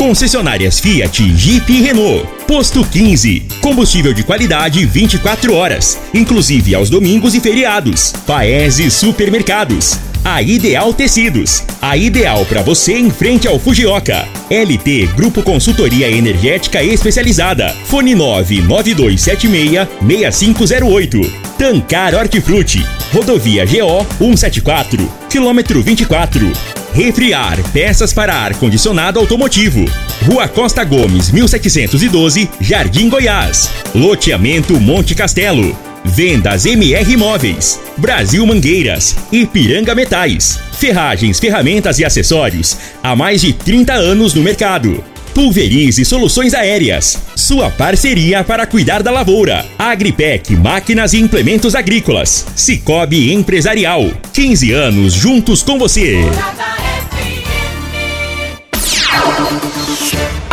concessionárias Fiat, Jeep e Renault. Posto 15, combustível de qualidade 24 horas, inclusive aos domingos e feriados. Paese Supermercados. A Ideal Tecidos, a ideal para você em frente ao Fujioka. LT Grupo Consultoria Energética Especializada. Fone 99276 6508. Tancar Hortifruti. Rodovia GO 174, quilômetro 24. Refriar, peças para ar condicionado automotivo. Rua Costa Gomes, 1712, Jardim Goiás. Loteamento Monte Castelo. Vendas MR Imóveis, Brasil Mangueiras, Ipiranga Metais, ferragens, ferramentas e acessórios há mais de 30 anos no mercado. Pulverize Soluções Aéreas, sua parceria para cuidar da lavoura. Agripec, máquinas e implementos agrícolas. Cicobi Empresarial, 15 anos juntos com você.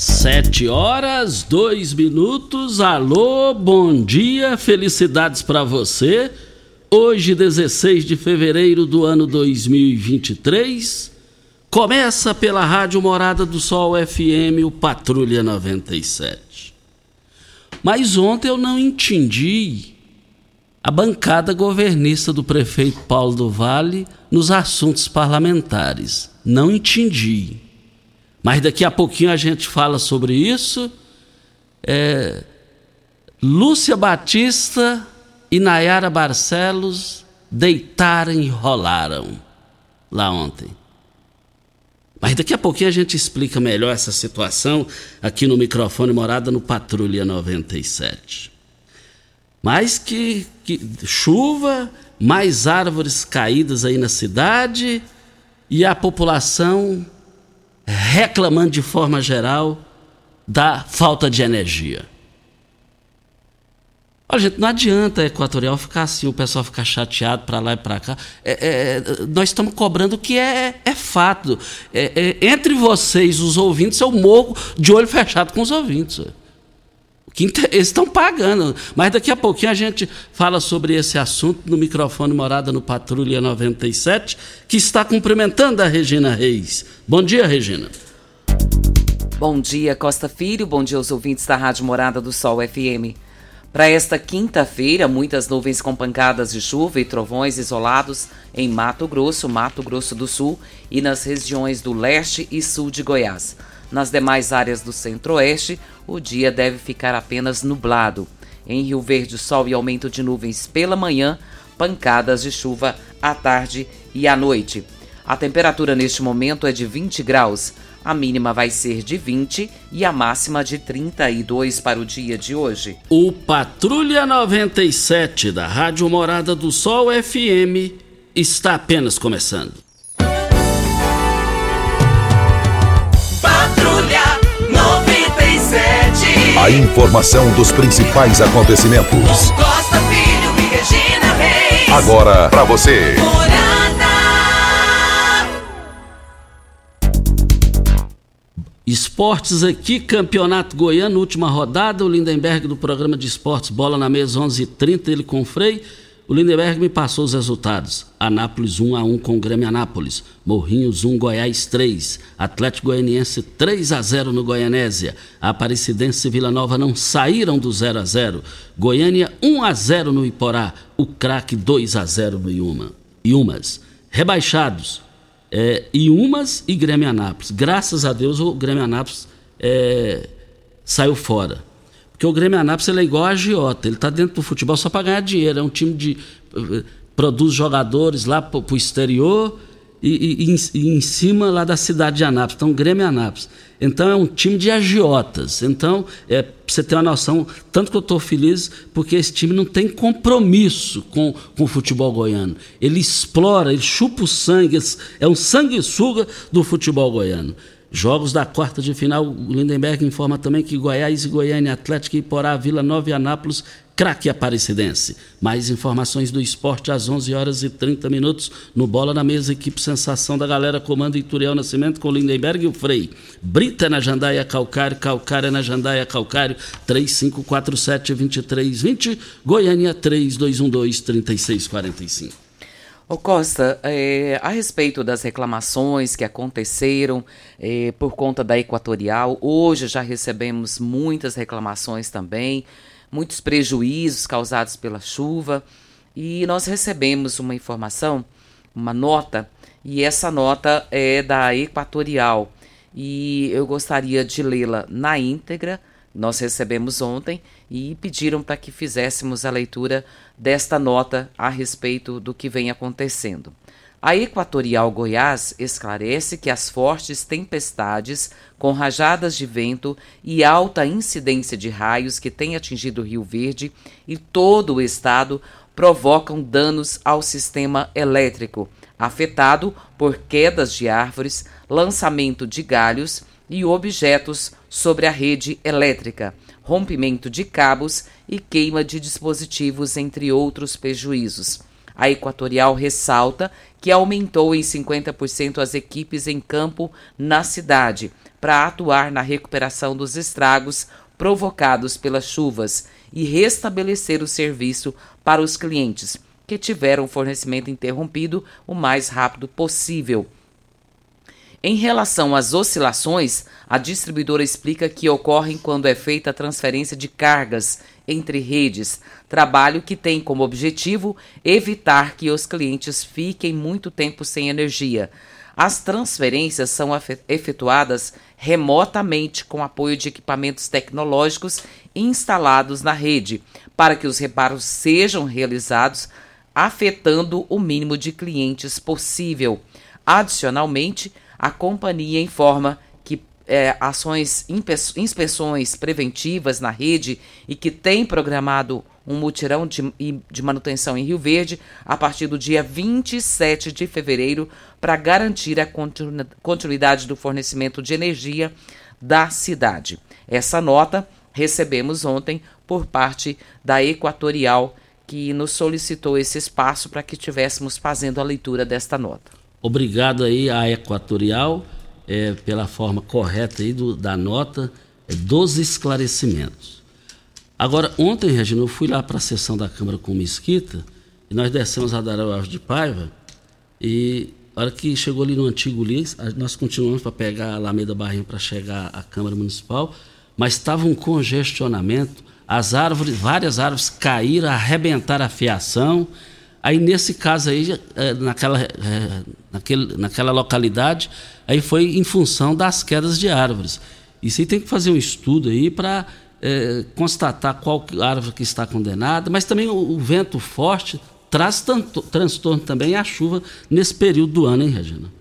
Sete horas, dois minutos. Alô, bom dia, felicidades para você. Hoje, 16 de fevereiro do ano 2023, começa pela Rádio Morada do Sol FM, o Patrulha 97. Mas ontem eu não entendi a bancada governista do prefeito Paulo do Vale nos assuntos parlamentares. Não entendi. Mas daqui a pouquinho a gente fala sobre isso. É, Lúcia Batista e Nayara Barcelos deitaram e rolaram lá ontem. Mas daqui a pouquinho a gente explica melhor essa situação aqui no microfone Morada no Patrulha 97. Mais que, que chuva, mais árvores caídas aí na cidade e a população reclamando de forma geral da falta de energia. Olha, gente, não adianta a Equatorial ficar assim, o pessoal ficar chateado para lá e para cá. É, é, nós estamos cobrando o que é, é fato. É, é, entre vocês, os ouvintes, eu morro de olho fechado com os ouvintes. Eles estão pagando. Mas daqui a pouquinho a gente fala sobre esse assunto no microfone Morada no Patrulha 97, que está cumprimentando a Regina Reis. Bom dia, Regina. Bom dia, Costa Filho. Bom dia aos ouvintes da Rádio Morada do Sol FM. Para esta quinta-feira, muitas nuvens com pancadas de chuva e trovões isolados em Mato Grosso, Mato Grosso do Sul e nas regiões do leste e sul de Goiás. Nas demais áreas do centro-oeste, o dia deve ficar apenas nublado. Em Rio Verde, sol e aumento de nuvens pela manhã, pancadas de chuva à tarde e à noite. A temperatura neste momento é de 20 graus. A mínima vai ser de 20 e a máxima de 32 para o dia de hoje. O Patrulha 97 da Rádio Morada do Sol FM está apenas começando. A informação dos principais acontecimentos. Costa Filho e Regina Reis. Agora para você. Esportes aqui, Campeonato Goiano, última rodada. O Lindenberg do programa de esportes Bola na Mesa 11:30 ele com o Frei. O Lindenberg me passou os resultados. Anápolis 1 a 1 com Grêmio Anápolis. Morrinhos 1 Goiás 3. Atlético Goianiense 3 a 0 no Goianésia. Aparecidense e Vila Nova não saíram do 0 a 0. Goiânia 1 a 0 no Iporá. O Craque 2 a 0 no Iuma. Iumas. Rebaixados. É, Iumas e Grêmio Anápolis. Graças a Deus o Grêmio Anápolis é, saiu fora. Porque o Grêmio Anápolis ele é igual a agiota, ele está dentro do futebol só para ganhar dinheiro. É um time de. produz jogadores lá para o exterior e, e, e, em cima lá da cidade de Anápolis, então Grêmio Anápolis. Então é um time de agiotas. Então, é, você ter uma noção, tanto que eu estou feliz porque esse time não tem compromisso com, com o futebol goiano. Ele explora, ele chupa o sangue, é um sanguessuga do futebol goiano. Jogos da quarta de final, o Lindenberg informa também que Goiás e Goiânia, Atlético e Porá, Vila Nova e Anápolis craque aparecidense. Mais informações do esporte às 11 horas e 30 minutos no Bola na Mesa, equipe Sensação da Galera, comando Ituriel Nascimento com Lindenberg e o Frei. Brita na Jandaia Calcário, Calcária na Jandaia Calcário, 3547-2320, Goiânia 3212-3645. Ô Costa, é, a respeito das reclamações que aconteceram é, por conta da Equatorial, hoje já recebemos muitas reclamações também muitos prejuízos causados pela chuva. E nós recebemos uma informação, uma nota, e essa nota é da Equatorial. E eu gostaria de lê-la na íntegra. Nós recebemos ontem e pediram para que fizéssemos a leitura desta nota a respeito do que vem acontecendo. A Equatorial Goiás esclarece que as fortes tempestades, com rajadas de vento e alta incidência de raios que têm atingido Rio Verde e todo o estado provocam danos ao sistema elétrico, afetado por quedas de árvores, lançamento de galhos e objetos sobre a rede elétrica, rompimento de cabos e queima de dispositivos, entre outros prejuízos. A Equatorial ressalta que aumentou em 50% as equipes em campo na cidade para atuar na recuperação dos estragos provocados pelas chuvas e restabelecer o serviço para os clientes que tiveram fornecimento interrompido o mais rápido possível. Em relação às oscilações, a distribuidora explica que ocorrem quando é feita a transferência de cargas entre redes, trabalho que tem como objetivo evitar que os clientes fiquem muito tempo sem energia. As transferências são efetuadas remotamente com apoio de equipamentos tecnológicos instalados na rede, para que os reparos sejam realizados afetando o mínimo de clientes possível. Adicionalmente, a companhia informa é, ações, inspeções preventivas na rede e que tem programado um mutirão de, de manutenção em Rio Verde a partir do dia 27 de fevereiro para garantir a continuidade do fornecimento de energia da cidade. Essa nota recebemos ontem por parte da Equatorial, que nos solicitou esse espaço para que estivéssemos fazendo a leitura desta nota. Obrigado aí à Equatorial é, pela forma correta aí do, da nota é, dos esclarecimentos. Agora, ontem, Regina, eu fui lá para a sessão da Câmara com o Mesquita e nós descemos a Darau Alves de Paiva e a hora que chegou ali no antigo Lis, nós continuamos para pegar a Alameda Barrinho para chegar à Câmara Municipal, mas estava um congestionamento, as árvores, várias árvores caíram, arrebentaram a fiação. Aí nesse caso aí, é, naquela, é, naquele, naquela localidade, aí foi em função das quedas de árvores. Isso aí tem que fazer um estudo aí para é, constatar qual árvore que está condenada, mas também o, o vento forte traz tanto, transtorno também à chuva nesse período do ano, hein, Regina?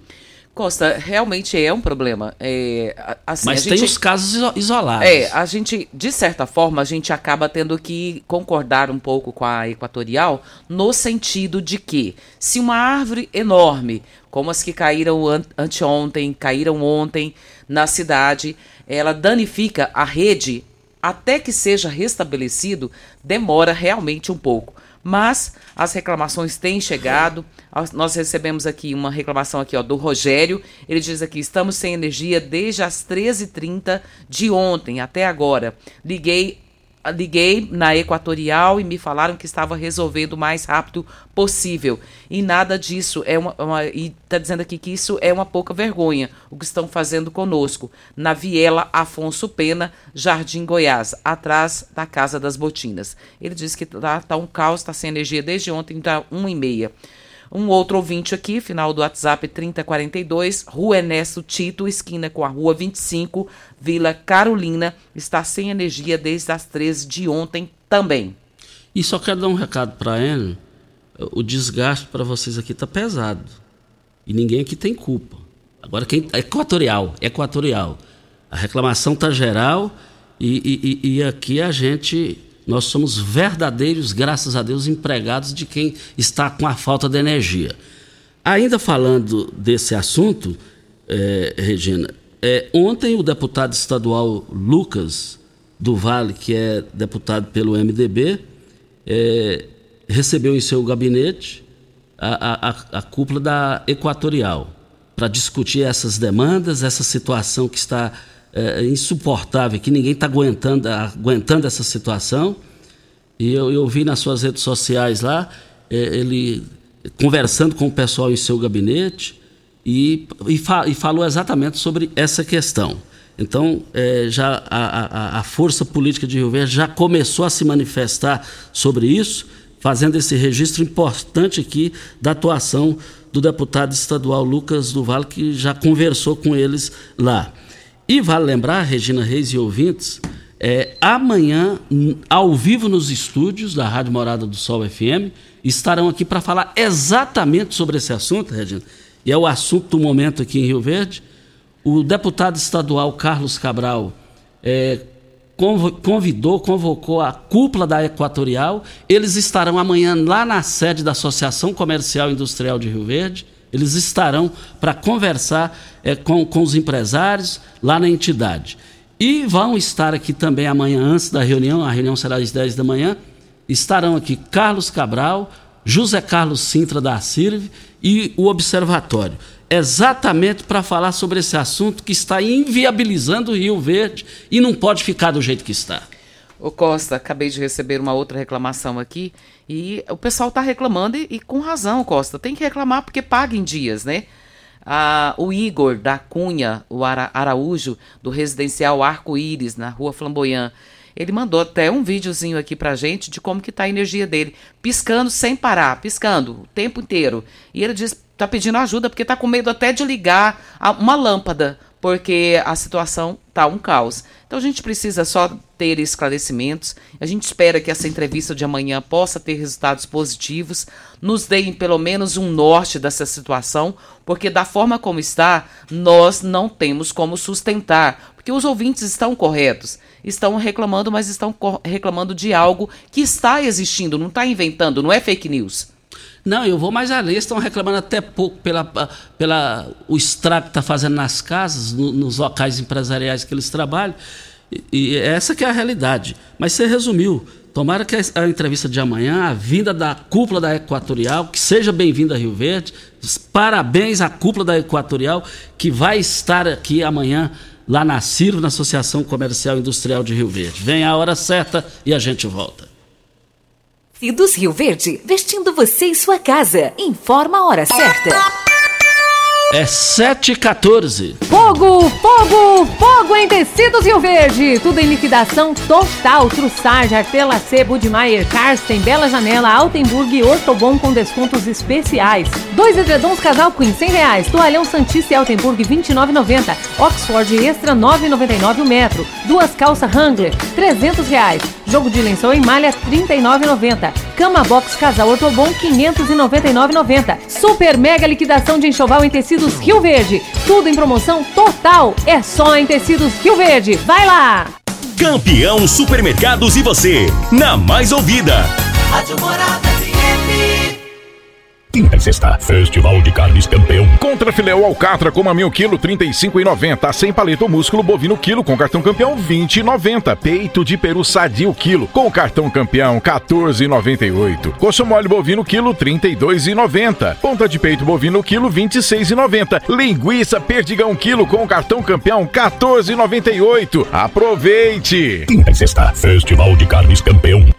Costa, realmente é um problema. É, assim, Mas tem os casos isolados. É, a gente, de certa forma, a gente acaba tendo que concordar um pouco com a Equatorial no sentido de que se uma árvore enorme, como as que caíram anteontem, caíram ontem na cidade, ela danifica a rede, até que seja restabelecido, demora realmente um pouco mas as reclamações têm chegado. Nós recebemos aqui uma reclamação aqui ó, do Rogério. Ele diz aqui: estamos sem energia desde as 13h30 de ontem até agora. Liguei liguei na Equatorial e me falaram que estava resolvendo o mais rápido possível. E nada disso é uma, uma e está dizendo aqui que isso é uma pouca vergonha o que estão fazendo conosco na Viela Afonso Pena, Jardim Goiás, atrás da Casa das Botinas. Ele diz que tá, tá um caos, está sem energia desde ontem, tá um e meia. Um outro ouvinte aqui, final do WhatsApp 3042, Rua Ernesto Tito, esquina com a Rua 25, Vila Carolina, está sem energia desde as 13 de ontem também. E só quero dar um recado para ele, o desgaste para vocês aqui está pesado. E ninguém aqui tem culpa. Agora, quem. Equatorial, equatorial. A reclamação está geral e, e, e aqui a gente. Nós somos verdadeiros, graças a Deus, empregados de quem está com a falta de energia. Ainda falando desse assunto, é, Regina, é, ontem o deputado estadual Lucas do Vale, que é deputado pelo MDB, é, recebeu em seu gabinete a, a, a cúpula da Equatorial para discutir essas demandas, essa situação que está é, insuportável, que ninguém está aguentando, aguentando essa situação. E eu, eu vi nas suas redes sociais lá, é, ele conversando com o pessoal em seu gabinete e, e, fa, e falou exatamente sobre essa questão. Então, é, já a, a, a, força política de Rio Verde já começou a se manifestar sobre isso, fazendo esse registro importante aqui da atuação do deputado estadual Lucas Duval, que já conversou com eles lá. E vale lembrar, Regina Reis e ouvintes, é, amanhã, ao vivo nos estúdios da Rádio Morada do Sol FM, estarão aqui para falar exatamente sobre esse assunto, Regina, e é o assunto do momento aqui em Rio Verde. O deputado estadual Carlos Cabral é, convidou, convocou a cúpula da Equatorial. Eles estarão amanhã lá na sede da Associação Comercial e Industrial de Rio Verde. Eles estarão para conversar é, com, com os empresários lá na entidade. E vão estar aqui também amanhã, antes da reunião, a reunião será às 10 da manhã. Estarão aqui Carlos Cabral, José Carlos Sintra da CIRV e o Observatório exatamente para falar sobre esse assunto que está inviabilizando o Rio Verde e não pode ficar do jeito que está. Ô Costa, acabei de receber uma outra reclamação aqui e o pessoal está reclamando e, e, com razão, Costa. Tem que reclamar porque paga em dias, né? Ah, o Igor da Cunha, o Ara Araújo, do residencial Arco-Íris, na rua Flamboyant, ele mandou até um videozinho aqui pra gente de como que tá a energia dele, piscando sem parar, piscando o tempo inteiro. E ele diz tá pedindo ajuda porque tá com medo até de ligar uma lâmpada, porque a situação tá um caos. Então a gente precisa só ter esclarecimentos. A gente espera que essa entrevista de amanhã possa ter resultados positivos, nos deem pelo menos um norte dessa situação, porque da forma como está, nós não temos como sustentar, porque os ouvintes estão corretos, estão reclamando, mas estão reclamando de algo que está existindo, não está inventando, não é fake news. Não, eu vou mais além. Estão reclamando até pouco pela, pela o estrago que está fazendo nas casas, no, nos locais empresariais que eles trabalham. E, e, essa que é a realidade. Mas você resumiu. Tomara que a, entrevista de amanhã, a vinda da cúpula da Equatorial, que seja bem-vinda a Rio Verde. Parabéns à cúpula da Equatorial, que vai estar aqui amanhã lá na CIRV, na Associação Comercial e Industrial de Rio Verde. Vem a hora certa e a gente volta. Tecidos Rio Verde, vestindo você e sua casa. Informa a hora certa. É 7h14. Fogo, fogo, fogo em tecidos Rio Verde. Tudo em liquidação total. Trussage, Artelacê, Budmeier, Karsten, Bela Janela, Altenburg e Ortobon com descontos especiais. Dois edredons casal Queen, 100 reais. Toalhão Santista e Altenburg, 29,90. Oxford Extra, 9,99 o metro. Duas calças Wrangler, 300 reais. Jogo de lençol em malha, 39,90. Cama Box Casal Ortobon, 599,90. Super mega liquidação de enxoval em tecidos Tecidos Rio Verde. Tudo em promoção total. É só em Tecidos Rio Verde. Vai lá! Campeão Supermercados e você, na mais ouvida. Rádio Morada Quinta e sexta, Festival de Carnes Campeão. Contra filé ou alcatra, coma mil quilo, 35,90. Sem paleta ou músculo bovino quilo, com cartão campeão, 20,90. Peito de peru sadio quilo, com cartão campeão, 14,98. Coxo mole bovino quilo, 32,90. Ponta de peito bovino quilo, 26,90. Linguiça perdigão quilo, com cartão campeão, 14,98. Aproveite! Quinta e sexta, Festival de Carnes Campeão.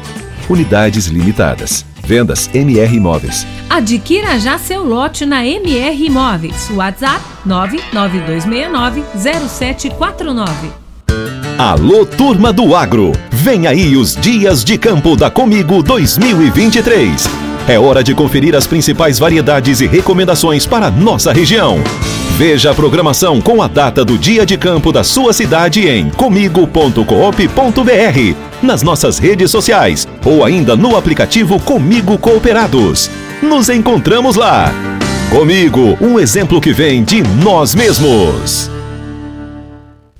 Unidades limitadas. Vendas MR Imóveis. Adquira já seu lote na MR Imóveis. WhatsApp 992690749. Alô, turma do agro! Vem aí os Dias de Campo da Comigo 2023. É hora de conferir as principais variedades e recomendações para nossa região. Veja a programação com a data do dia de campo da sua cidade em comigo.coop.br, nas nossas redes sociais ou ainda no aplicativo Comigo Cooperados. Nos encontramos lá! Comigo, um exemplo que vem de nós mesmos.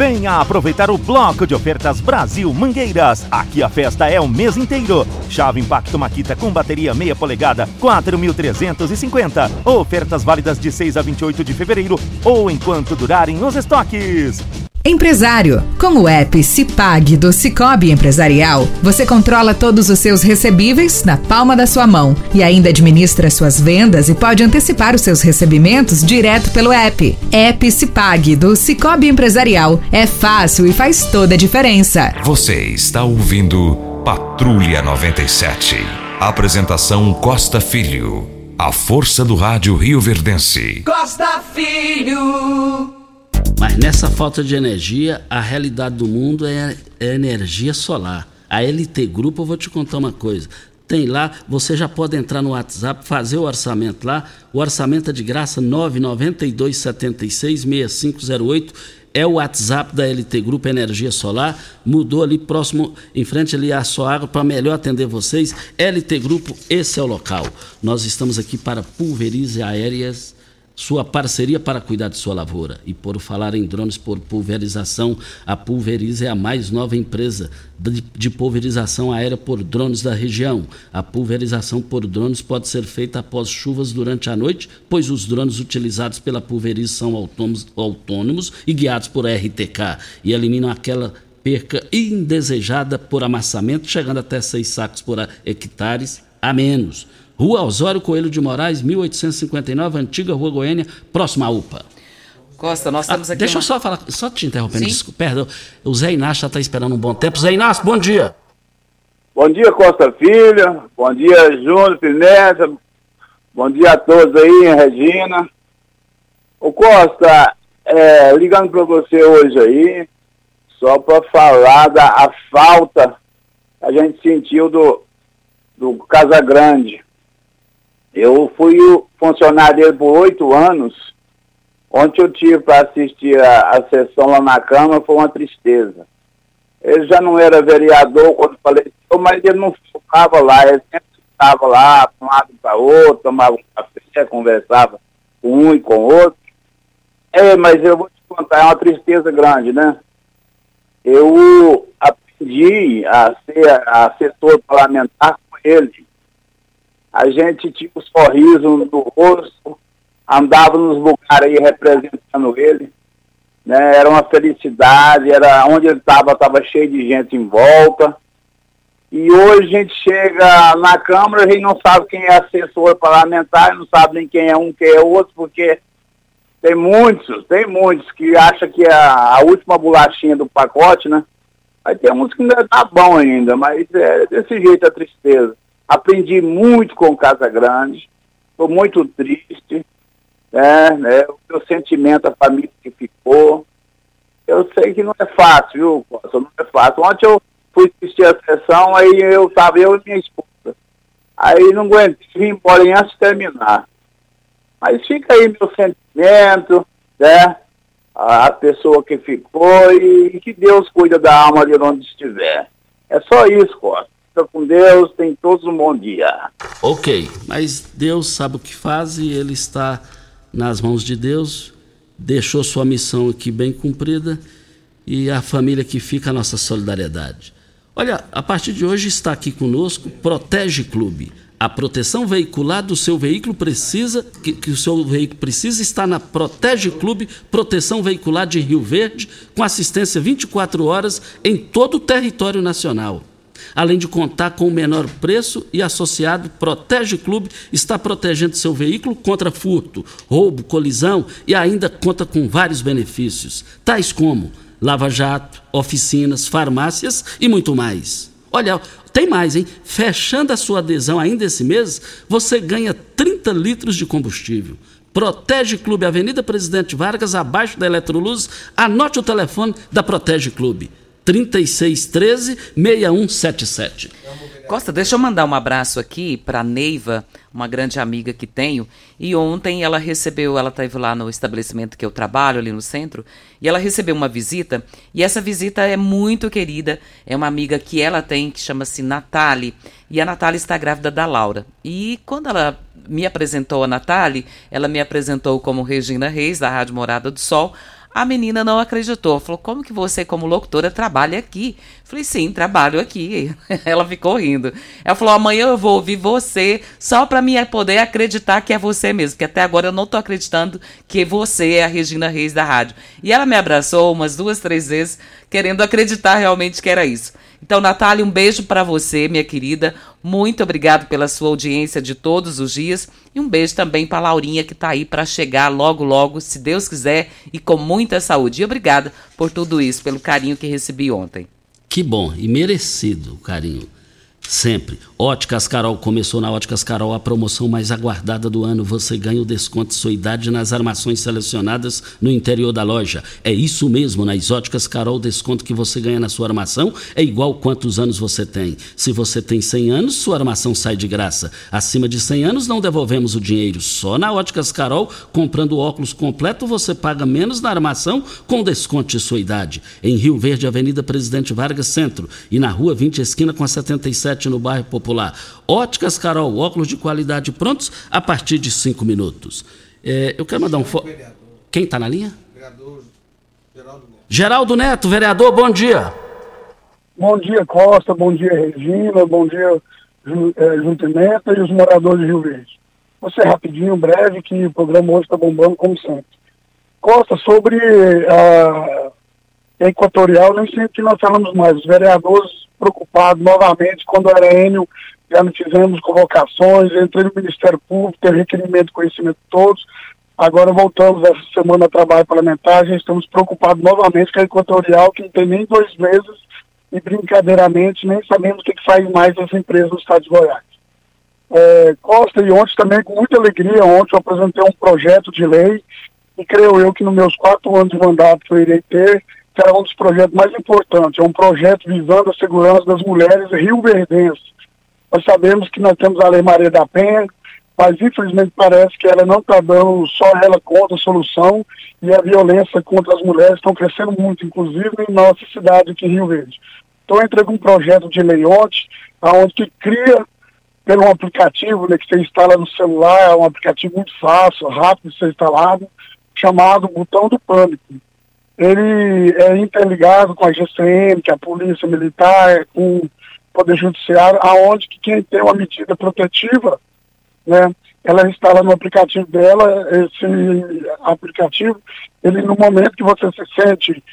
Venha aproveitar o bloco de ofertas Brasil Mangueiras. Aqui a festa é o mês inteiro. Chave Impacto Maquita com bateria meia polegada, 4.350. Ofertas válidas de 6 a 28 de fevereiro ou enquanto durarem os estoques. Empresário. Com o app Cipag do Cicobi Empresarial, você controla todos os seus recebíveis na palma da sua mão e ainda administra suas vendas e pode antecipar os seus recebimentos direto pelo app. App Cipag do Cicobi Empresarial é fácil e faz toda a diferença. Você está ouvindo Patrulha 97. Apresentação Costa Filho. A força do rádio Rio Verdense. Costa Filho. Mas nessa falta de energia, a realidade do mundo é, é energia solar. A LT Grupo, eu vou te contar uma coisa. Tem lá, você já pode entrar no WhatsApp, fazer o orçamento lá. O orçamento é de graça 992 76 6508 é o WhatsApp da LT Grupo Energia Solar. Mudou ali próximo, em frente ali a Soagro, para melhor atender vocês. LT Grupo, esse é o local. Nós estamos aqui para pulverize aéreas sua parceria para cuidar de sua lavoura. E por falar em drones por pulverização, a Pulverize é a mais nova empresa de, pulverização aérea por drones da região. A pulverização por drones pode ser feita após chuvas durante a noite, pois os drones utilizados pela Pulverize são autônomos, autônomos e guiados por RTK e eliminam aquela perca indesejada por amassamento, chegando até seis sacos por hectares a menos. Rua Osório Coelho de Moraes, 1859, antiga Rua Goiânia, próxima à UPA. Costa, nós estamos ah, aqui. Deixa uma... eu só falar, só te interrompendo, desculpa, perdão. O Zé Inácio já está esperando um bom tempo. Zé Inácio, bom dia. Bom dia, Costa Filha. Bom dia, Júnior Pineta. Bom dia a todos aí, Regina. Ô Costa, é, ligando para você hoje aí, só para falar da a falta que a gente sentiu do, do Casa Grande. Eu fui funcionário dele por oito anos. Ontem eu tive para assistir a, a, sessão lá na Câmara, foi uma tristeza. Ele já não era vereador quando faleceu, mas ele não ficava lá, ele sempre estava lá, de um lado para outro, tomava um café, conversava com um e com o outro. É, mas eu vou te contar, é uma tristeza grande, né? Eu aprendi a ser assessor parlamentar com ele a gente tinha um sorriso no rosto, andava nos lugares aí representando ele, né? Era uma felicidade, era onde ele estava, estava cheio de gente em volta. E hoje a gente chega na Câmara, a gente não sabe quem é assessor parlamentar, não sabe nem quem é um, quem é outro, porque tem muitos, tem muitos que acham que é a última bolachinha do pacote, né? Aí tem uns que ainda tá bom ainda, mas é desse jeito a tristeza. Aprendi muito com Casa Grande, estou muito triste, né, né, o meu sentimento, a família que ficou. Eu sei que não é fácil, viu, Costa? Não é fácil. Ontem eu fui assistir a sessão, aí eu estava, eu e minha esposa. Aí não aguentei, vim embora antes de terminar. Mas fica aí meu sentimento, né? a, pessoa que ficou e, e que Deus cuida da alma de onde estiver. É só isso, Costa. Fica com Deus, tem todos um bom dia. Ok, mas Deus sabe o que faz e Ele está nas mãos de Deus, deixou sua missão aqui bem cumprida e a família que fica a nossa solidariedade. Olha, a partir de hoje está aqui conosco Protege Clube. A proteção veicular do seu veículo precisa, que, que, o seu veículo precisa está na Protege Clube Proteção Veicular de Rio Verde, com assistência 24 horas em todo o território nacional. Além de contar com o menor preço e associado, Protege Clube está protegendo seu veículo contra furto, roubo, colisão e ainda conta com vários benefícios, tais como lava-jato, oficinas, farmácias e muito mais. Olha, tem mais, hein? Fechando a sua adesão ainda esse mês, você ganha 30 litros de combustível. Protege Clube, Avenida Presidente Vargas, abaixo da Eletroluz. Anote o telefone da Protege Clube. 3613 6177. Costa, deixa eu mandar um abraço aqui para Neiva, uma grande amiga que tenho. E ontem ela recebeu, ela esteve lá no estabelecimento que eu trabalho, ali no centro, e ela recebeu uma visita. E essa visita é muito querida. É uma amiga que ela tem, que chama-se Natali. E a Natali está grávida da Laura. E quando ela me apresentou a Natali, ela me apresentou como Regina Reis, da Rádio Morada do Sol. A menina não acreditou. Falou: Como que você, como locutora, trabalha aqui? Falei: Sim, trabalho aqui. Ela ficou rindo. Ela falou: Amanhã eu vou ouvir você só para me poder acreditar que é você mesmo. Que até agora eu não tô acreditando que você é a Regina Reis da rádio. E ela me abraçou umas duas, três vezes, querendo acreditar realmente que era isso. Então, Natália, um beijo para você, minha querida. Muito obrigado pela sua audiência de todos os dias. E um beijo também para Laurinha, que está aí para chegar logo, logo, se Deus quiser, e com muita saúde. E obrigada por tudo isso, pelo carinho que recebi ontem. Que bom e merecido o carinho. Sempre. Óticas Carol começou na Óticas Carol a promoção mais aguardada do ano. Você ganha o desconto de sua idade nas armações selecionadas no interior da loja. É isso mesmo, nas Óticas Carol, o desconto que você ganha na sua armação é igual quantos anos você tem. Se você tem 100 anos, sua armação sai de graça. Acima de 100 anos, não devolvemos o dinheiro. Só na Óticas Carol, comprando óculos completo, você paga menos na armação com desconto de sua idade. Em Rio Verde, Avenida Presidente Vargas Centro e na Rua 20, esquina com a 77 no bairro Popular. Óticas Carol, óculos de qualidade prontos a partir de cinco minutos. É, eu quero mandar um. Quem está na linha? Geraldo Neto. Geraldo Neto, vereador, bom dia. Bom dia, Costa, bom dia, Regina, bom dia, é, Junto Neto e os moradores de Rio Verde. Você rapidinho, breve, que o programa hoje está bombando como sempre. Costa, sobre a Equatorial, nem sempre que nós falamos mais. Os vereadores preocupados novamente, quando era Enio, já não fizemos convocações, entrei no Ministério Público, tem requerimento de conhecimento de todos. Agora voltamos essa semana a trabalho parlamentar, já estamos preocupados novamente com a Equatorial, que não tem nem dois meses, e brincadeiramente nem sabemos o que, que faz mais essa empresa no estado de Goiás. É, Costa, e ontem também, com muita alegria, ontem eu apresentei um projeto de lei, e creio eu que nos meus quatro anos de mandato que eu irei ter, será um dos projetos mais importantes. É um projeto visando a segurança das mulheres rio-verdenses. Nós sabemos que nós temos a Lei Maria da Penha, mas infelizmente parece que ela não está dando só ela contra a solução e a violência contra as mulheres estão crescendo muito, inclusive em nossa cidade aqui em Rio Verde. Então eu entrei com um projeto de ontem, onde que cria pelo aplicativo né, que você instala no celular, é um aplicativo muito fácil, rápido de ser instalado, chamado Botão do Pânico ele é interligado com a GCM, que é a Polícia Militar, com o Poder Judiciário, aonde que quem tem uma medida protetiva, né, ela instala no aplicativo dela, esse aplicativo, ele no momento que você se sente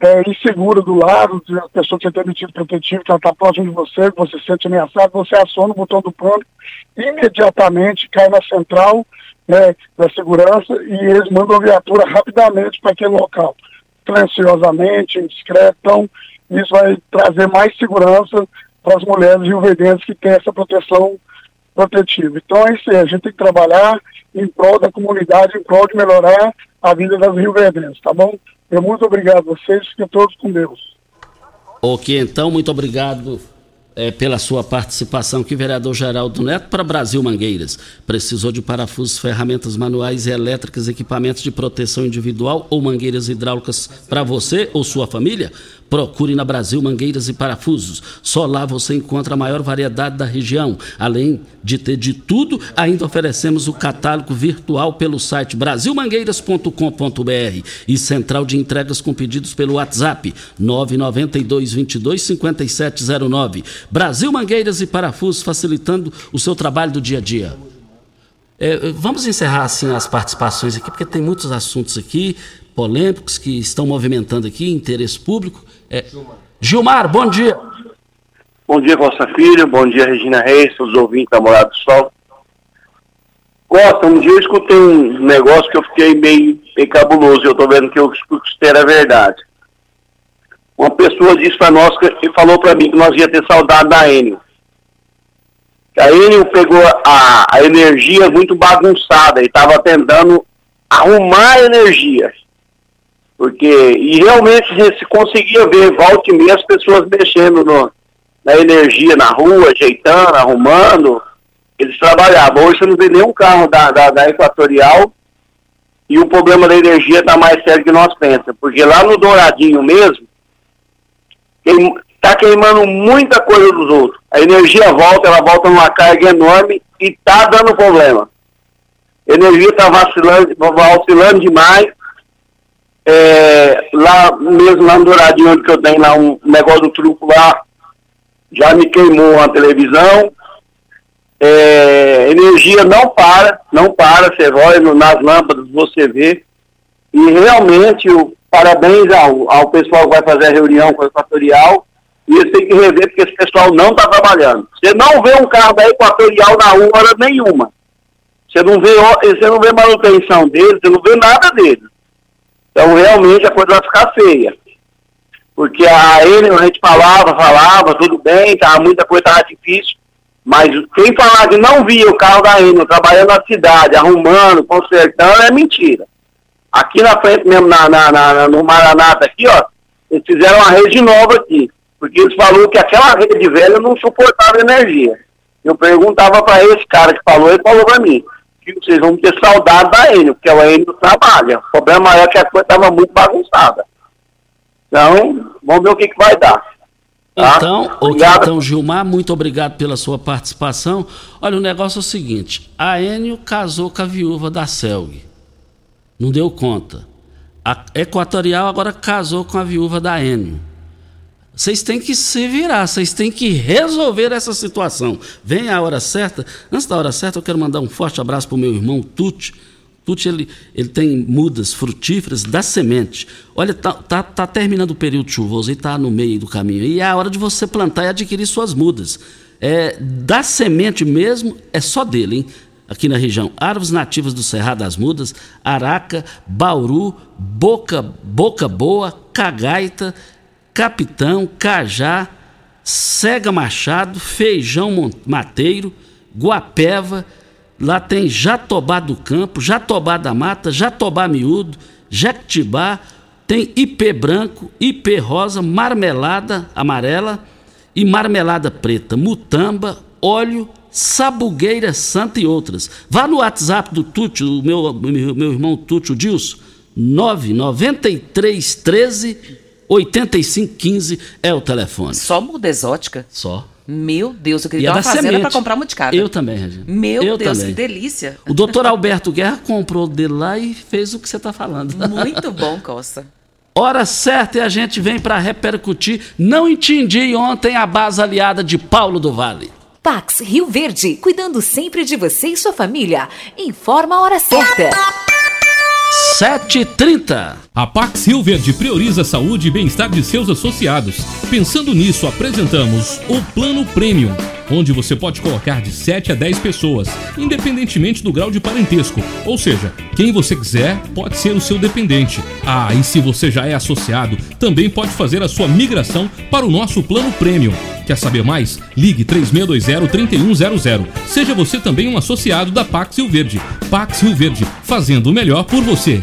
é, inseguro do lado, a pessoa que tem medida protetiva, que ela está próximo de você, que você se sente ameaçado, você aciona o botão do pânico, imediatamente cai na central né, da segurança e eles mandam a viatura rapidamente para aquele local silenciosamente, discreto. Então, isso vai trazer mais segurança para as mulheres rioverdenses que têm essa proteção protetiva. Então é isso aí, a gente tem que trabalhar em prol da comunidade, em prol de melhorar a vida das rioverdenses, tá bom? Eu muito obrigado a vocês, fiquem todos com Deus. Ok, então, muito obrigado, é, pela sua participação aqui, vereador Geraldo Neto, para Brasil Mangueiras. Precisou de parafusos, ferramentas manuais e elétricas, equipamentos de proteção individual ou mangueiras hidráulicas para você ou sua família? Procure na Brasil Mangueiras e Parafusos. Só lá você encontra a maior variedade da região. Além de ter de tudo, ainda oferecemos o catálogo virtual pelo site brasilmangueiras.com.br e central de entregas com pedidos pelo WhatsApp 992 22 5709. Brasil Mangueiras e Parafusos facilitando o seu trabalho do dia a dia. É, vamos encerrar assim as participações aqui, porque tem muitos assuntos aqui polêmicos que estão movimentando aqui, interesse público. É, Gilmar, bom dia. Bom dia, Costa Filho. Bom dia, Regina Reis, os ouvintes da Morada do Sol. Costa, um dia eu escutei um negócio que eu fiquei meio, meio cabuloso. Eu estou vendo que eu escutei era verdade. Uma pessoa disse para nós e falou para mim que nós ia ter saudade da Enio. A Enio pegou a, a energia muito bagunçada e estava tentando arrumar energia. Porque, e realmente se conseguia ver, volta e meia, as pessoas mexendo no, na energia na rua, ajeitando, arrumando. Eles trabalhavam. Hoje você não vê nenhum carro da, da, da Equatorial e o problema da energia está mais sério que nós pensamos. Porque lá no Douradinho mesmo, está queimando muita coisa dos outros. A energia volta, ela volta numa carga enorme e está dando problema. A energia está vacilando, vacilando demais. É, lá mesmo lá no Douradinho, onde eu tenho lá um negócio do truco lá, já me queimou a televisão. É, energia não para, não para, você olha nas lâmpadas, você vê. E realmente, o, parabéns ao, ao pessoal que vai fazer a reunião com o Equatorial. E eles têm que rever, porque esse pessoal não está trabalhando. Você não vê um carro da Equatorial na hora nenhuma. Você não vê, você não vê manutenção deles, você não vê nada deles. Então, realmente, a coisa vai ficar feia. Porque a ele a gente falava, falava, tudo bem, tava, muita coisa estava difícil. Mas quem falar que não via o carro da Enel trabalhando na cidade, arrumando, consertando, é mentira. Aqui na frente mesmo, na, na, na, no Maranata aqui, ó, eles fizeram uma rede nova aqui. Porque eles falaram que aquela rede velha não suportava energia. Eu perguntava para esse cara que falou, ele falou para mim, que vocês vão ter saudade da Enel, porque a Enel trabalha. O problema é que a coisa estava muito bagunçada. Então, vamos ver o que, que vai dar. Tá? Então, então, Gilmar, muito obrigado pela sua participação. Olha, o negócio é o seguinte: a Enio casou com a viúva da Selg. Não deu conta. A Equatorial agora casou com a viúva da Enio. Vocês têm que se virar, vocês têm que resolver essa situação. Vem a hora certa. Antes da hora certa, eu quero mandar um forte abraço para o meu irmão Tuti Tuti, ele, ele tem mudas frutíferas da semente. Olha, tá, tá, tá terminando o período chuvoso e está no meio do caminho. E é a hora de você plantar e adquirir suas mudas. É, da semente mesmo, é só dele, hein? Aqui na região. Árvores nativas do Cerrado das Mudas, Araca, Bauru, Boca, Boca Boa, Cagaita, Capitão, Cajá, Cega Machado, Feijão Mateiro, Guapeva, Lá tem Jatobá do Campo, Jatobá da Mata, Jatobá Miúdo, Jequitibá, tem IP branco, IP rosa, marmelada amarela e marmelada preta, mutamba, óleo, sabugueira santa e outras. Vá no WhatsApp do Túcio, o meu, meu, meu irmão Túcio Dilson, 99313 8515 é o telefone. Só muda exótica? Só. Meu Deus, eu E queria é dar uma da fazenda para comprar muticada. Eu também, Regina. Meu Eu Deus, também. que delícia. O doutor Alberto Guerra comprou dele lá e fez o que você está falando. Muito bom, Costa. Hora certa e a gente vem para repercutir. Não entendi ontem a base aliada de Paulo do Vale. Pax Rio Verde, cuidando sempre de você e sua família. Informa a hora certa. 7h30. A Pax Rio Verde prioriza a saúde e bem-estar de seus associados. Pensando nisso, apresentamos o Plano Premium, onde você pode colocar de 7 a 10 pessoas, independentemente do grau de parentesco. Ou seja, quem você quiser pode ser o seu dependente. Ah, e se você já é associado, também pode fazer a sua migração para o nosso Plano Premium. Quer saber mais? Ligue 3620-3100. Seja você também um associado da Pax Rio Verde. Pax Rio Verde, fazendo o melhor por você.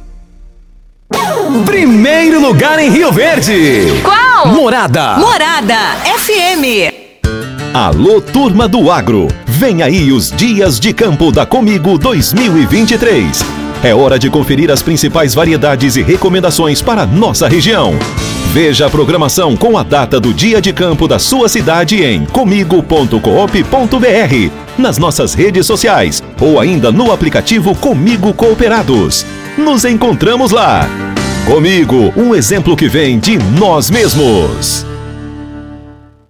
Primeiro lugar em Rio Verde. Qual? Morada. Morada FM. Alô, turma do agro. Vem aí os Dias de Campo da Comigo 2023. É hora de conferir as principais variedades e recomendações para nossa região. Veja a programação com a data do dia de campo da sua cidade em comigo.coop.br, nas nossas redes sociais ou ainda no aplicativo Comigo Cooperados. Nos encontramos lá. Comigo, um exemplo que vem de nós mesmos.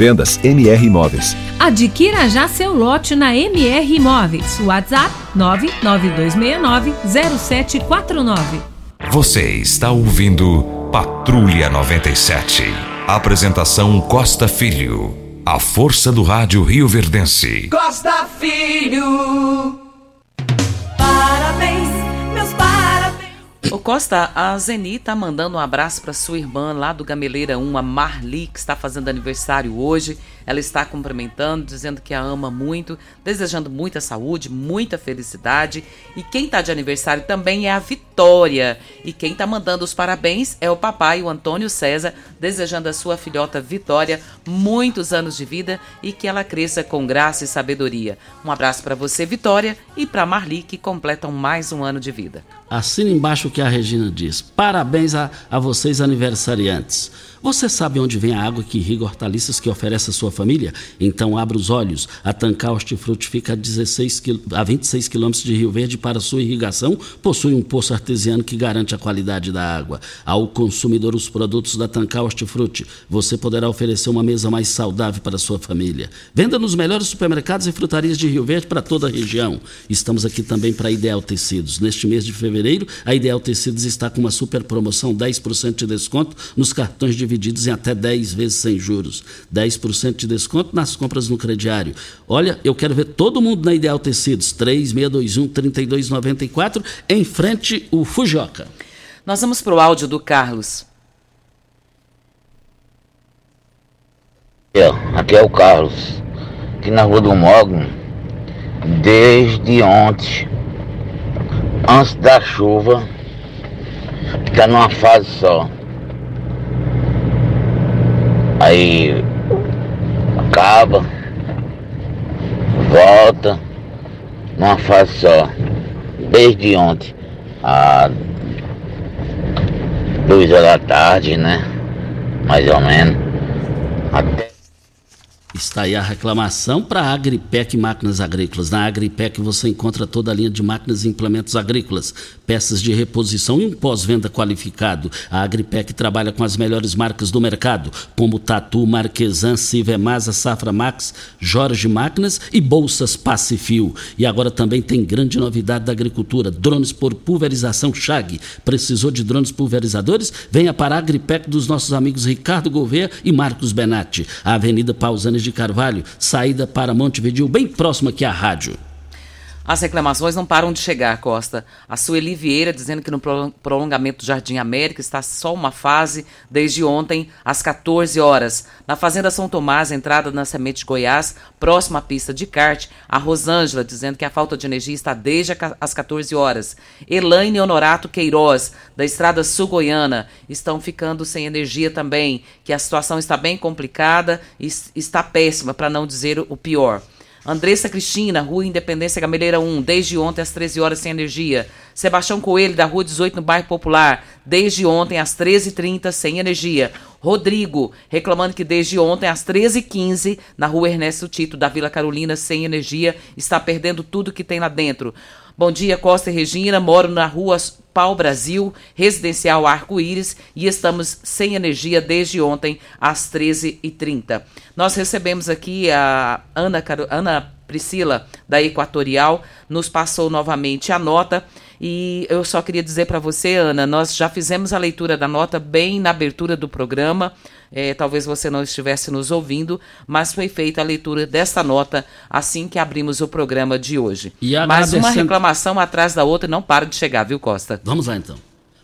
Vendas MR Imóveis. Adquira já seu lote na MR Imóveis. WhatsApp 992690749. Você está ouvindo Patrulha 97. Apresentação Costa Filho. A força do rádio Rio Verdense. Costa Filho. Parabéns. Ô Costa, a Zeni tá mandando um abraço para sua irmã lá do Gameleira 1, a Marli, que está fazendo aniversário hoje. Ela está cumprimentando, dizendo que a ama muito, desejando muita saúde, muita felicidade. E quem tá de aniversário também é a Vitória. E quem tá mandando os parabéns é o papai, o Antônio César, desejando a sua filhota Vitória muitos anos de vida e que ela cresça com graça e sabedoria. Um abraço para você, Vitória, e para Marli, que completam mais um ano de vida. Assina embaixo o que a Regina diz. Parabéns a, a vocês aniversariantes. Você sabe onde vem a água que irriga hortaliças que oferece a sua família? Então abra os olhos. A Tancar Hortifruti fica a, 16 quil- a 26 quilômetros de Rio Verde para sua irrigação. Possui um poço artesiano que garante a qualidade da água. Ao consumidor os produtos da Tancar Hortifruti, você poderá oferecer uma mesa mais saudável para sua família. Venda nos melhores supermercados e frutarias de Rio Verde para toda a região. Estamos aqui também para Ideal Tecidos. Neste mês de fevereiro, a Ideal Tecidos está com uma super promoção, 10% de desconto nos cartões divididos em até 10 vezes sem juros. 10% de desconto nas compras no crediário. Olha, eu quero ver todo mundo na Ideal Tecidos, 3621-3294, em frente o Fujoca. Nós vamos pro áudio do Carlos. Aqui é o Carlos, aqui na rua do Mogno, desde ontem, antes da chuva, tá numa fase só. Aí acaba, volta, numa fase só. desde ontem, a duas horas da tarde, né? Mais ou menos. Até Está aí a reclamação para a Agripec Máquinas Agrícolas. Na Agripec você encontra toda a linha de máquinas e implementos agrícolas, peças de reposição e um pós-venda qualificado. A Agripec trabalha com as melhores marcas do mercado, como Tatu, Marquesan, Sivemasa, Safra Max, Jorge Máquinas e Bolsas Pacifil. E agora também tem grande novidade da agricultura, drones por pulverização Chag. Precisou de drones pulverizadores? Venha para a Agripec dos nossos amigos Ricardo Gouveia e Marcos Benatti. A Avenida Pausanes de Carvalho, saída para Montevideo, bem próximo aqui à rádio. As reclamações não param de chegar, Costa. A Sueli Vieira dizendo que no pro- prolongamento do Jardim América está só uma fase desde ontem às 14 horas. Na Fazenda São Tomás, entrada na Semente Goiás, próxima à pista de kart, a Rosângela dizendo que a falta de energia está desde as 14 horas. Elaine Honorato Queiroz, da Estrada Sul Goiana, estão ficando sem energia também, que a situação está bem complicada e está péssima, para não dizer o pior. Andressa Cristina, Rua Independência Gameleira 1, desde ontem às 13 horas sem energia. Sebastião Coelho, da Rua 18, no bairro Popular, desde ontem às 13h30 sem energia. Rodrigo, reclamando que desde ontem às 13h15, na Rua Ernesto Tito, da Vila Carolina, sem energia, está perdendo tudo que tem lá dentro. Bom dia, Costa e Regina. Moro na rua Pau Brasil, residencial Arco-Íris, e estamos sem energia desde ontem às 13h30. Nós recebemos aqui a Ana, Ana Priscila, da Equatorial, nos passou novamente a nota. E eu só queria dizer para você, Ana, nós já fizemos a leitura da nota bem na abertura do programa. É, talvez você não estivesse nos ouvindo, mas foi feita a leitura desta nota assim que abrimos o programa de hoje. E Mas uma reclamação atrás da outra não para de chegar, viu, Costa? Vamos lá então.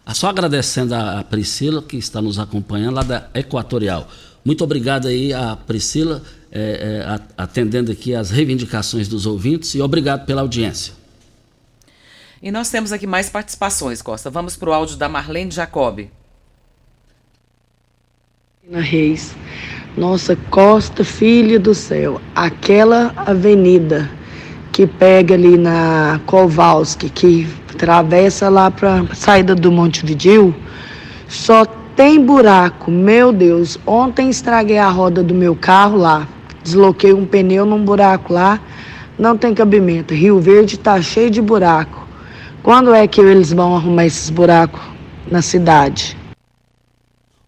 Ah, Só agradecendo a Priscila, que está nos acompanhando lá da Equatorial. Muito obrigado aí a Priscila, eh, a- atendendo aqui as reivindicações dos ouvintes e obrigado pela audiência. E nós temos aqui mais participações, Costa. Vamos para o áudio da Marlene Jacob. Cristina Reis. Nossa, Costa, filha do céu, aquela avenida que pega ali na Kowalski, que atravessa lá para saída do Montevideo, só tem buraco. Meu Deus, ontem estraguei a roda do meu carro lá, desloquei um pneu num buraco lá, não tem cabimento. Rio Verde tá cheio de buraco. Quando é que eles vão arrumar esses buracos na cidade?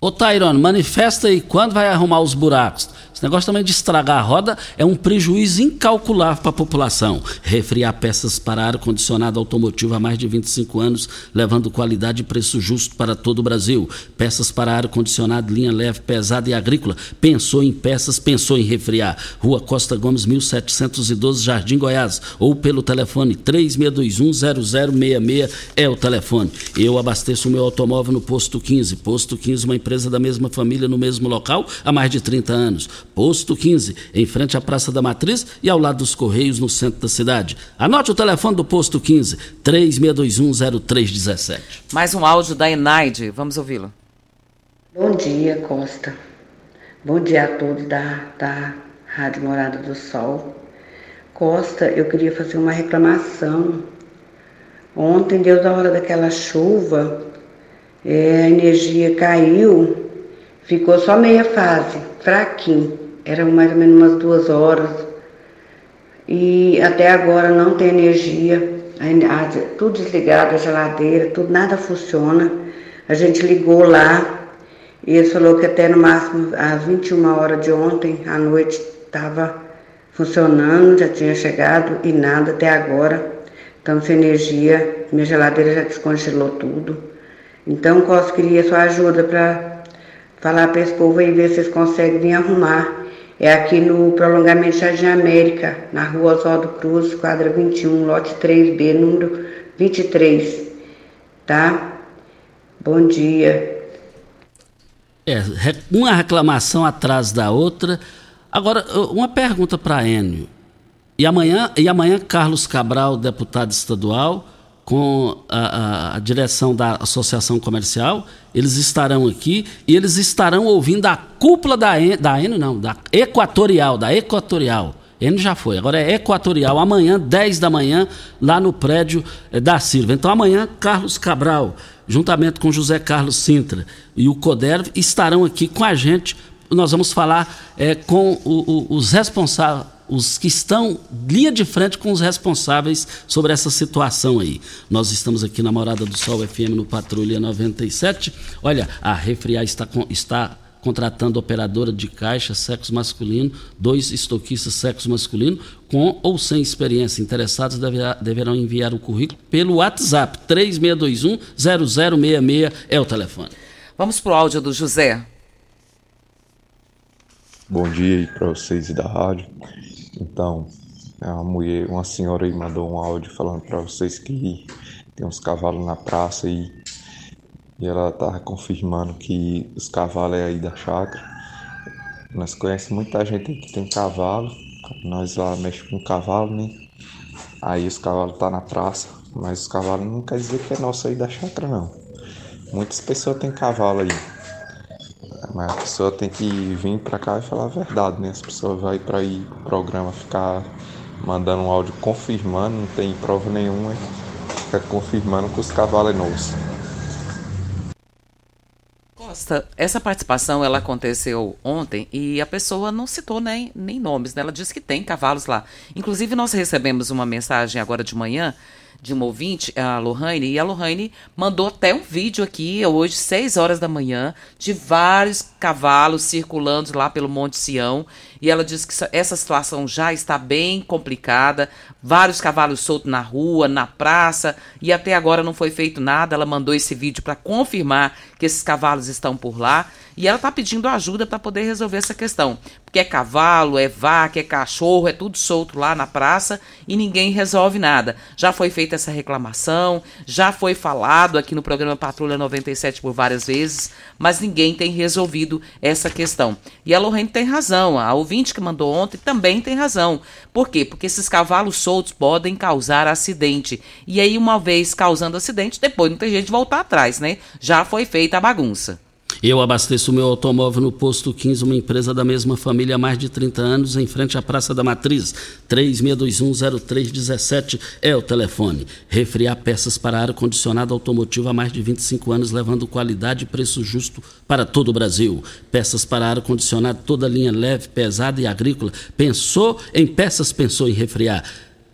Ô Tairone, manifesta aí quando vai arrumar os buracos. Esse negócio também de estragar a roda é um prejuízo incalculável para a população. Refriar peças para ar-condicionado automotivo há mais de 25 anos, levando qualidade e preço justo para todo o Brasil. Peças para ar-condicionado, linha leve, pesada e agrícola. Pensou em peças, pensou em refriar. Rua Costa Gomes, 1712, Jardim Goiás. Ou pelo telefone 3621-0066 é o telefone. Eu abasteço o meu automóvel no Posto 15. Posto 15, uma empresa da mesma família no mesmo local há mais de 30 anos. Posto 15, em frente à Praça da Matriz e ao lado dos Correios, no centro da cidade. Anote o telefone do Posto 15, 36210317. Mais um áudio da Enaide. Vamos ouvi-lo. Bom dia, Costa. Bom dia a todos da, da Rádio Morada do Sol. Costa, eu queria fazer uma reclamação. Ontem, deu da hora daquela chuva, é, a energia caiu, ficou só meia fase, fraquinho. Eram mais ou menos umas duas horas. E até agora não tem energia. Tudo desligado, a geladeira, tudo, nada funciona. A gente ligou lá e eles falou que até no máximo às 21 horas de ontem à noite estava funcionando, já tinha chegado e nada até agora. Estamos sem energia, minha geladeira já descongelou tudo. Então, Costa queria sua ajuda para falar para esse povo aí ver se eles conseguem vir arrumar. É aqui no prolongamento Jardim América, na rua Oswaldo Cruz, quadra 21, lote 3B, número 23. Tá? Bom dia. É, uma reclamação atrás da outra. Agora, uma pergunta para Enio. E amanhã, e amanhã, Carlos Cabral, deputado estadual, com a, a- a direção da Associação Comercial, eles estarão aqui e eles estarão ouvindo a cúpula da, da Enio, não, da Equatorial, da Equatorial. N já foi. Agora é Equatorial, amanhã, 10 da manhã, lá no prédio eh, da Silva. Então amanhã, Carlos Cabral, juntamente com José Carlos Sintra e o Coderv, estarão aqui com a gente. Nós vamos falar é, com o, o, os responsáveis os que estão linha de frente com os responsáveis sobre essa situação aí. Nós estamos aqui na Morada do Sol FM no Patrulha 97. Olha, a Refriar está, está contratando operadora de caixa sexo masculino, dois estoquistas sexo masculino, com ou sem experiência. Interessados deverá, deverão enviar o currículo pelo WhatsApp 3621-0066 é o telefone. Vamos para o áudio do José. Bom dia aí para vocês da rádio. Então, uma mulher, uma senhora aí mandou um áudio falando para vocês que tem uns cavalos na praça aí e ela tava confirmando que os cavalos é aí da chácara. Nós conhecemos muita gente que tem cavalo, nós lá mexemos com cavalo, né? Aí os cavalos tá na praça, mas os cavalos não quer dizer que é nosso aí da chácara não. Muitas pessoas têm cavalo aí. Mas a pessoa tem que vir pra cá e falar a verdade, né? As pessoas vão para ir pro programa ficar mandando um áudio confirmando, não tem prova nenhuma, fica confirmando que os cavalos é nossos. Costa, essa participação ela aconteceu ontem e a pessoa não citou nem, nem nomes, né? Ela disse que tem cavalos lá. Inclusive, nós recebemos uma mensagem agora de manhã de uma ouvinte, a Lohane, e a Lohane mandou até um vídeo aqui, hoje, 6 horas da manhã, de vários cavalos circulando lá pelo Monte Sião. E ela disse que essa situação já está bem complicada, vários cavalos soltos na rua, na praça, e até agora não foi feito nada. Ela mandou esse vídeo para confirmar que esses cavalos estão por lá. E ela está pedindo ajuda para poder resolver essa questão. Porque é cavalo, é vaca, é cachorro, é tudo solto lá na praça e ninguém resolve nada. Já foi feita essa reclamação, já foi falado aqui no programa Patrulha 97 por várias vezes, mas ninguém tem resolvido essa questão. E a Lorraine tem razão, a ouvinte que mandou ontem também tem razão. Por quê? Porque esses cavalos soltos podem causar acidente. E aí, uma vez causando acidente, depois não tem jeito de voltar atrás, né? Já foi feita a bagunça. Eu abasteço meu automóvel no Posto 15, uma empresa da mesma família há mais de 30 anos, em frente à Praça da Matriz. 36210317 é o telefone. Refriar peças para ar-condicionado automotivo há mais de 25 anos, levando qualidade e preço justo para todo o Brasil. Peças para ar-condicionado, toda linha leve, pesada e agrícola. Pensou em peças, pensou em refriar.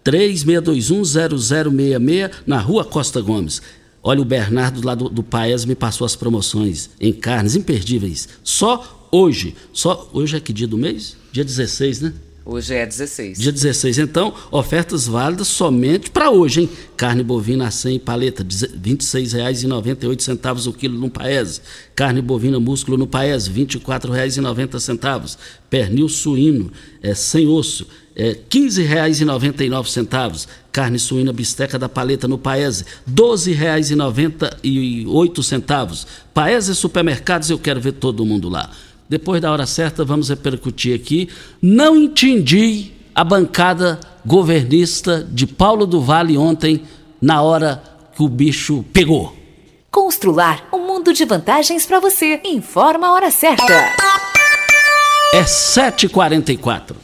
36210066 na Rua Costa Gomes. Olha, o Bernardo lá do, do Paes me passou as promoções em carnes imperdíveis. Só hoje. Só hoje é que dia do mês? Dia 16, né? Hoje é 16. Dia 16. Então, ofertas válidas somente para hoje, hein? Carne bovina 100 paleta, R$ 26,98 o quilo no Paese. Carne bovina músculo no Paese, R$ 24,90. Pernil suíno, é, sem osso, é, R$ 15,99. Carne suína bisteca da paleta no Paese, R$ 12,98. Paese Supermercados, eu quero ver todo mundo lá. Depois da hora certa, vamos repercutir aqui. Não entendi a bancada governista de Paulo do Vale ontem, na hora que o bicho pegou. Constrular um mundo de vantagens para você. Informa a hora certa. É 7h44.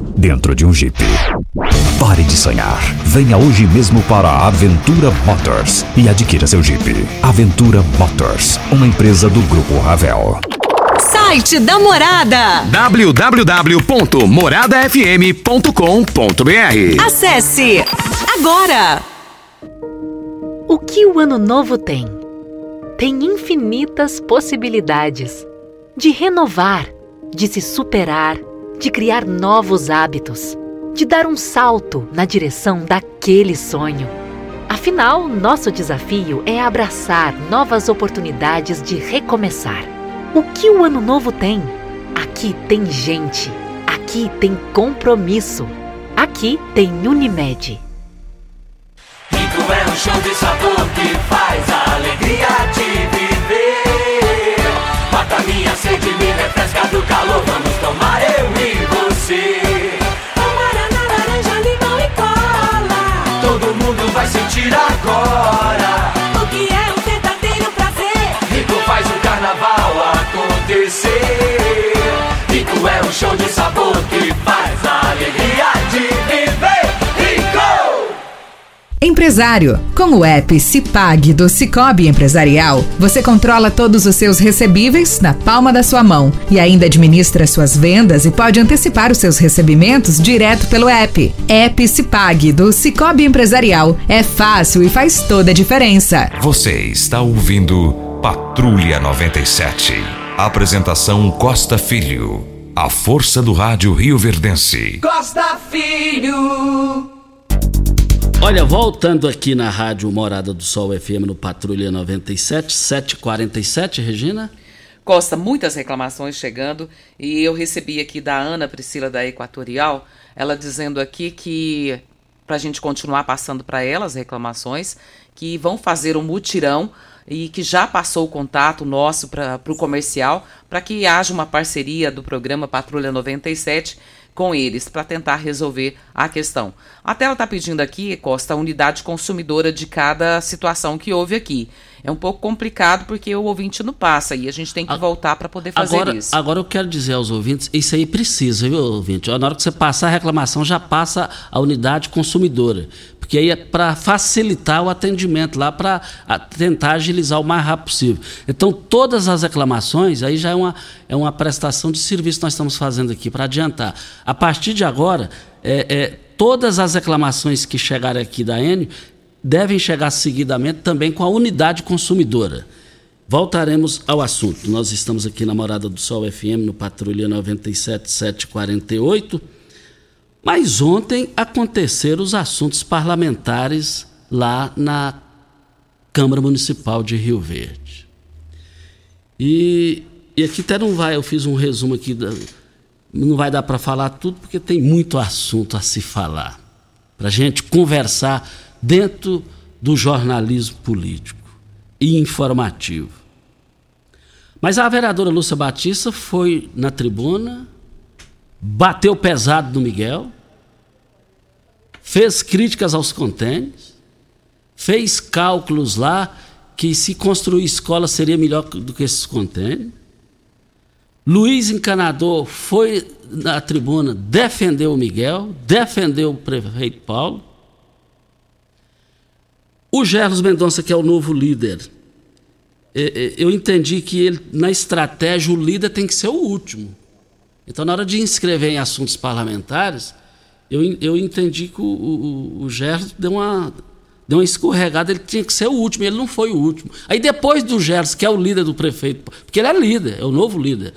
dentro de um Jeep. Pare de sonhar. Venha hoje mesmo para a Aventura Motors e adquira seu Jeep. Aventura Motors, uma empresa do Grupo Ravel. Site da Morada. www.moradafm.com.br Acesse agora. O que o ano novo tem? Tem infinitas possibilidades de renovar, de se superar, de criar novos hábitos, de dar um salto na direção daquele sonho. Afinal, nosso desafio é abraçar novas oportunidades de recomeçar. O que o ano novo tem? Aqui tem gente, aqui tem compromisso, aqui tem Unimed. Rico é um show de sabor que faz a alegria de viver. Mata minha sede, me refresca do calor. Vamos você. Guaraná, laranja, limão e cola. Todo mundo vai sentir agora. O que é um verdadeiro prazer? Rico faz o carnaval acontecer. Rico é um show de sabor que faz a alegria de viver. Empresário, com o app Cipag do Cicobi Empresarial, você controla todos os seus recebíveis na palma da sua mão e ainda administra suas vendas e pode antecipar os seus recebimentos direto pelo app. App Cipag do Cicobi Empresarial é fácil e faz toda a diferença. Você está ouvindo Patrulha 97. Apresentação Costa Filho. A força do rádio Rio Verdense. Costa Filho. Olha, voltando aqui na Rádio Morada do Sol FM no Patrulha 97, 747, Regina. Costa, muitas reclamações chegando e eu recebi aqui da Ana Priscila da Equatorial, ela dizendo aqui que para a gente continuar passando para ela as reclamações, que vão fazer um mutirão e que já passou o contato nosso para o comercial para que haja uma parceria do programa Patrulha 97 com eles para tentar resolver a questão. Até ela está pedindo aqui, Costa, a unidade consumidora de cada situação que houve aqui. É um pouco complicado porque o ouvinte não passa e a gente tem que voltar para poder fazer Agora, isso. agora eu quero dizer aos ouvintes, isso aí precisa, viu, ouvinte? Na hora que você passar a reclamação, já passa a unidade consumidora. Porque aí é para facilitar o atendimento lá, para tentar agilizar o mais rápido possível. Então, todas as reclamações, aí já é uma, é uma prestação de serviço que nós estamos fazendo aqui, para adiantar. A partir de agora, é, é, todas as reclamações que chegarem aqui da Enio devem chegar seguidamente também com a unidade consumidora. Voltaremos ao assunto. Nós estamos aqui na Morada do Sol FM, no Patrulha 97748. Mas ontem aconteceram os assuntos parlamentares lá na Câmara Municipal de Rio Verde. E, e aqui até não vai, eu fiz um resumo aqui, não vai dar para falar tudo, porque tem muito assunto a se falar. Para gente conversar dentro do jornalismo político e informativo. Mas a vereadora Lúcia Batista foi na tribuna, bateu pesado no Miguel, fez críticas aos contêineres, fez cálculos lá que se construir escola seria melhor do que esses contêineres. Luiz Encanador foi na tribuna, defendeu o Miguel, defendeu o prefeito Paulo. O Gerlos Mendonça, que é o novo líder, eu entendi que ele, na estratégia o líder tem que ser o último. Então, na hora de inscrever em assuntos parlamentares, eu, eu entendi que o, o, o Gerson deu uma, deu uma escorregada, ele tinha que ser o último, ele não foi o último. Aí depois do Gerson, que é o líder do prefeito, porque ele é líder, é o novo líder,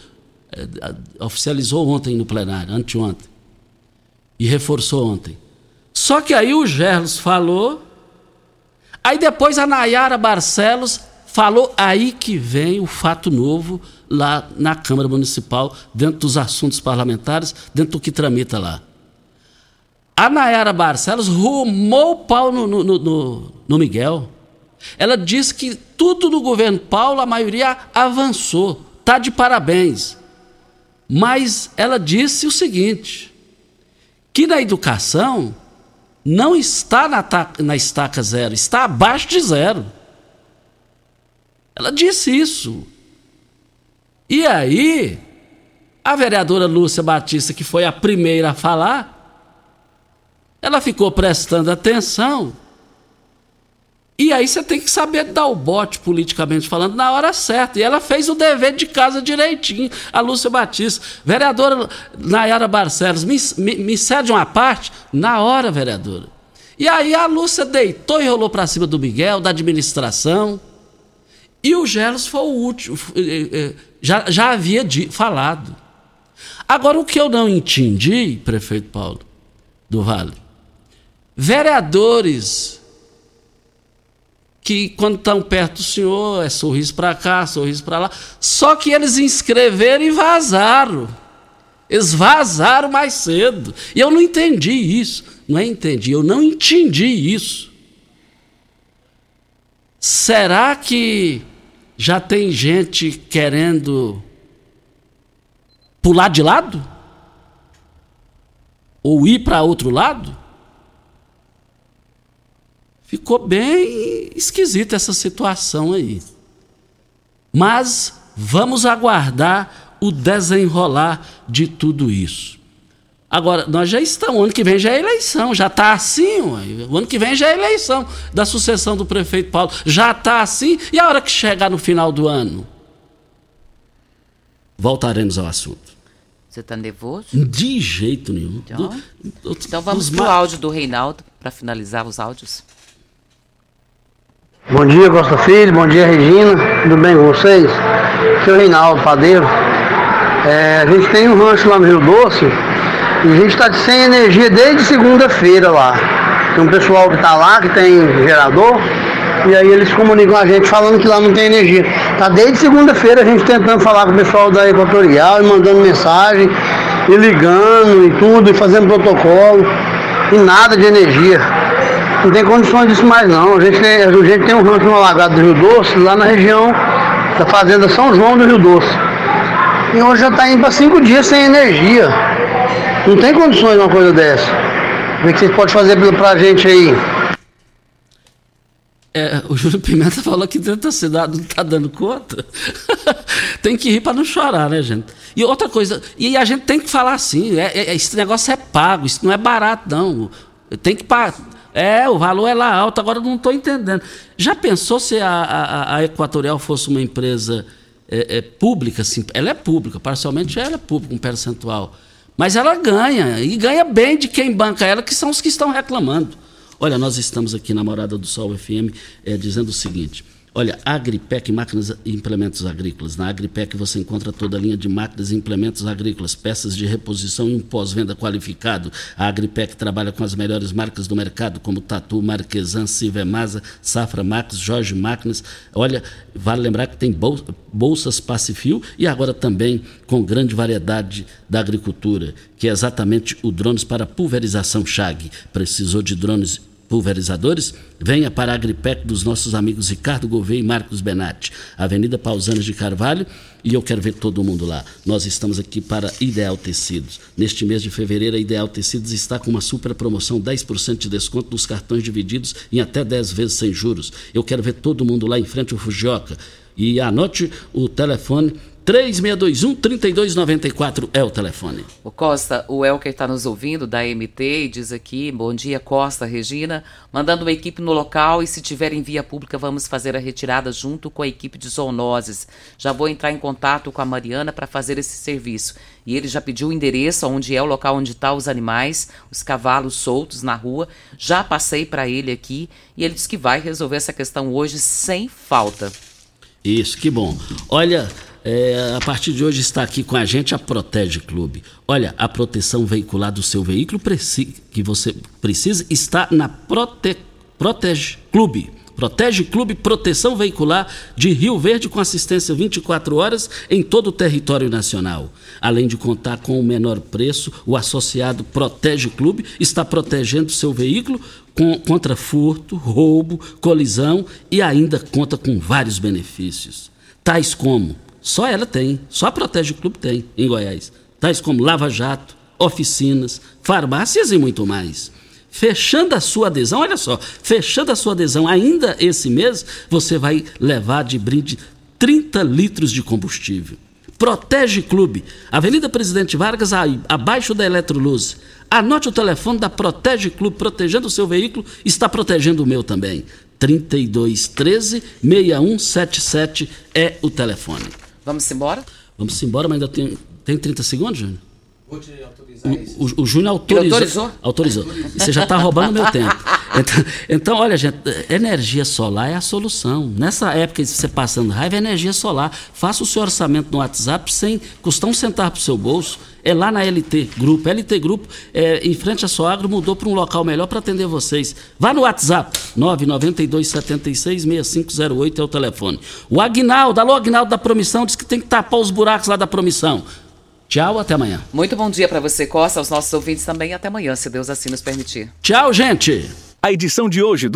é, oficializou ontem no plenário, anteontem, e reforçou ontem. Só que aí o Gerson falou, aí depois a Nayara Barcelos falou, aí que vem o fato novo lá na Câmara Municipal, dentro dos assuntos parlamentares, dentro do que tramita lá. A Nayara Barcelos rumou o pau no, no, no, no Miguel. Ela disse que tudo no governo Paulo, a maioria avançou. Tá de parabéns. Mas ela disse o seguinte: que na educação não está na, na estaca zero, está abaixo de zero. Ela disse isso. E aí, a vereadora Lúcia Batista, que foi a primeira a falar, ela ficou prestando atenção e aí você tem que saber dar o bote politicamente falando na hora certa. E ela fez o dever de casa direitinho, a Lúcia Batista. Vereadora Nayara Barcelos, me, me, me cede uma parte? Na hora, vereadora. E aí a Lúcia deitou e rolou para cima do Miguel, da administração. E o Gelos foi o último, eh, eh, já, já havia falado. Agora, o que eu não entendi, prefeito Paulo do Vale, vereadores que quando estão perto do senhor é sorriso para cá, sorriso para lá. Só que eles inscreveram e vazaram. Eles vazaram mais cedo. E eu não entendi isso. Não é entendi, eu não entendi isso. Será que já tem gente querendo pular de lado? Ou ir para outro lado? Ficou bem esquisita essa situação aí. Mas vamos aguardar o desenrolar de tudo isso. Agora, nós já estamos, o ano que vem já é eleição, já está assim, ué. o ano que vem já é eleição da sucessão do prefeito Paulo, já está assim, e a hora que chegar no final do ano? Voltaremos ao assunto. Você está nervoso? De jeito nenhum. Então, do, do, então vamos para o áudio do Reinaldo, para finalizar os áudios. Bom dia, Costa Filho. Bom dia, Regina. Tudo bem com vocês? Aqui é o Reinaldo Padeiro. É, a gente tem um rancho lá no Rio Doce a gente está sem energia desde segunda-feira lá. Tem um pessoal que está lá, que tem gerador, e aí eles comunicam a gente falando que lá não tem energia. Tá desde segunda-feira a gente tentando falar com o pessoal da Equatorial e mandando mensagem, e ligando e tudo, e fazendo protocolo, e nada de energia. Não tem condições disso mais não. A gente tem, a gente tem um rancho no alagado do Rio Doce, lá na região da fazenda São João do Rio Doce. E hoje já está indo para cinco dias sem energia. Não tem condições uma coisa dessa. O que vocês podem fazer para a gente aí? É, o Júlio Pimenta falou que dentro da cidade não está dando conta. tem que rir para não chorar, né, gente? E outra coisa, e a gente tem que falar assim: é, é, esse negócio é pago, isso não é barato, não. Tem que é, o valor é lá alto, agora não estou entendendo. Já pensou se a, a, a Equatorial fosse uma empresa é, é, pública? Assim, ela é pública, parcialmente ela é pública, um percentual. Mas ela ganha, e ganha bem de quem banca ela, que são os que estão reclamando. Olha, nós estamos aqui na Morada do Sol FM é, dizendo o seguinte. Olha, Agripec Máquinas e Implementos Agrícolas. Na Agripec você encontra toda a linha de máquinas e implementos agrícolas, peças de reposição e um pós-venda qualificado. A Agripec trabalha com as melhores marcas do mercado, como Tatu, Marquesan, Sivemasa, Safra Max, Jorge Máquinas. Olha, vale lembrar que tem bolsas Pacifil e agora também com grande variedade da agricultura, que é exatamente o drones para pulverização Chag. Precisou de drones pulverizadores, venha para a Agripec dos nossos amigos Ricardo Gouveia e Marcos Benatti, Avenida Pausanas de Carvalho, e eu quero ver todo mundo lá. Nós estamos aqui para Ideal Tecidos. Neste mês de fevereiro, a Ideal Tecidos está com uma super promoção, 10% de desconto nos cartões divididos em até 10 vezes sem juros. Eu quero ver todo mundo lá em frente ao Fujioka. E anote o telefone 3621-3294 é o telefone. O Costa, o Elker está nos ouvindo da MT e diz aqui: bom dia, Costa, Regina, mandando uma equipe no local e se tiver em via pública, vamos fazer a retirada junto com a equipe de zoonoses. Já vou entrar em contato com a Mariana para fazer esse serviço. E ele já pediu o endereço onde é o local onde estão tá os animais, os cavalos soltos na rua. Já passei para ele aqui e ele disse que vai resolver essa questão hoje sem falta. Isso, que bom. Olha. É, a partir de hoje está aqui com a gente a Protege Clube. Olha, a proteção veicular do seu veículo que você precisa está na Prote, Protege Clube. Protege Clube Proteção Veicular de Rio Verde com assistência 24 horas em todo o território nacional. Além de contar com o menor preço, o associado Protege Clube está protegendo seu veículo com, contra furto, roubo, colisão e ainda conta com vários benefícios. Tais como, só ela tem, só a Protege Clube tem em Goiás. Tais como Lava Jato, oficinas, farmácias e muito mais. Fechando a sua adesão, olha só, fechando a sua adesão ainda esse mês, você vai levar de brinde 30 litros de combustível. Protege Clube, Avenida Presidente Vargas, abaixo da Eletroluz. Anote o telefone da Protege Clube, protegendo o seu veículo, está protegendo o meu também. 3213 6177 é o telefone. Vamos embora? Vamos embora, mas ainda tem, tem 30 segundos, Júnior? Vou te autorizar o, o, o Júnior autorizou. Ele autorizou? Autorizou. Você já está roubando meu tempo. Então, então, olha, gente, energia solar é a solução. Nessa época de você passando raiva, é energia solar. Faça o seu orçamento no WhatsApp sem custar um centavo para o seu bolso. É lá na LT Grupo. LT Grupo, é, em frente à sua agro, mudou para um local melhor para atender vocês. Vá no WhatsApp, 992766508 é o telefone. O Agnaldo, alô Agnaldo da Promissão, diz que tem que tapar os buracos lá da Promissão. Tchau, até amanhã. Muito bom dia para você, Costa, aos nossos ouvintes também. Até amanhã, se Deus assim nos permitir. Tchau, gente. A edição de hoje do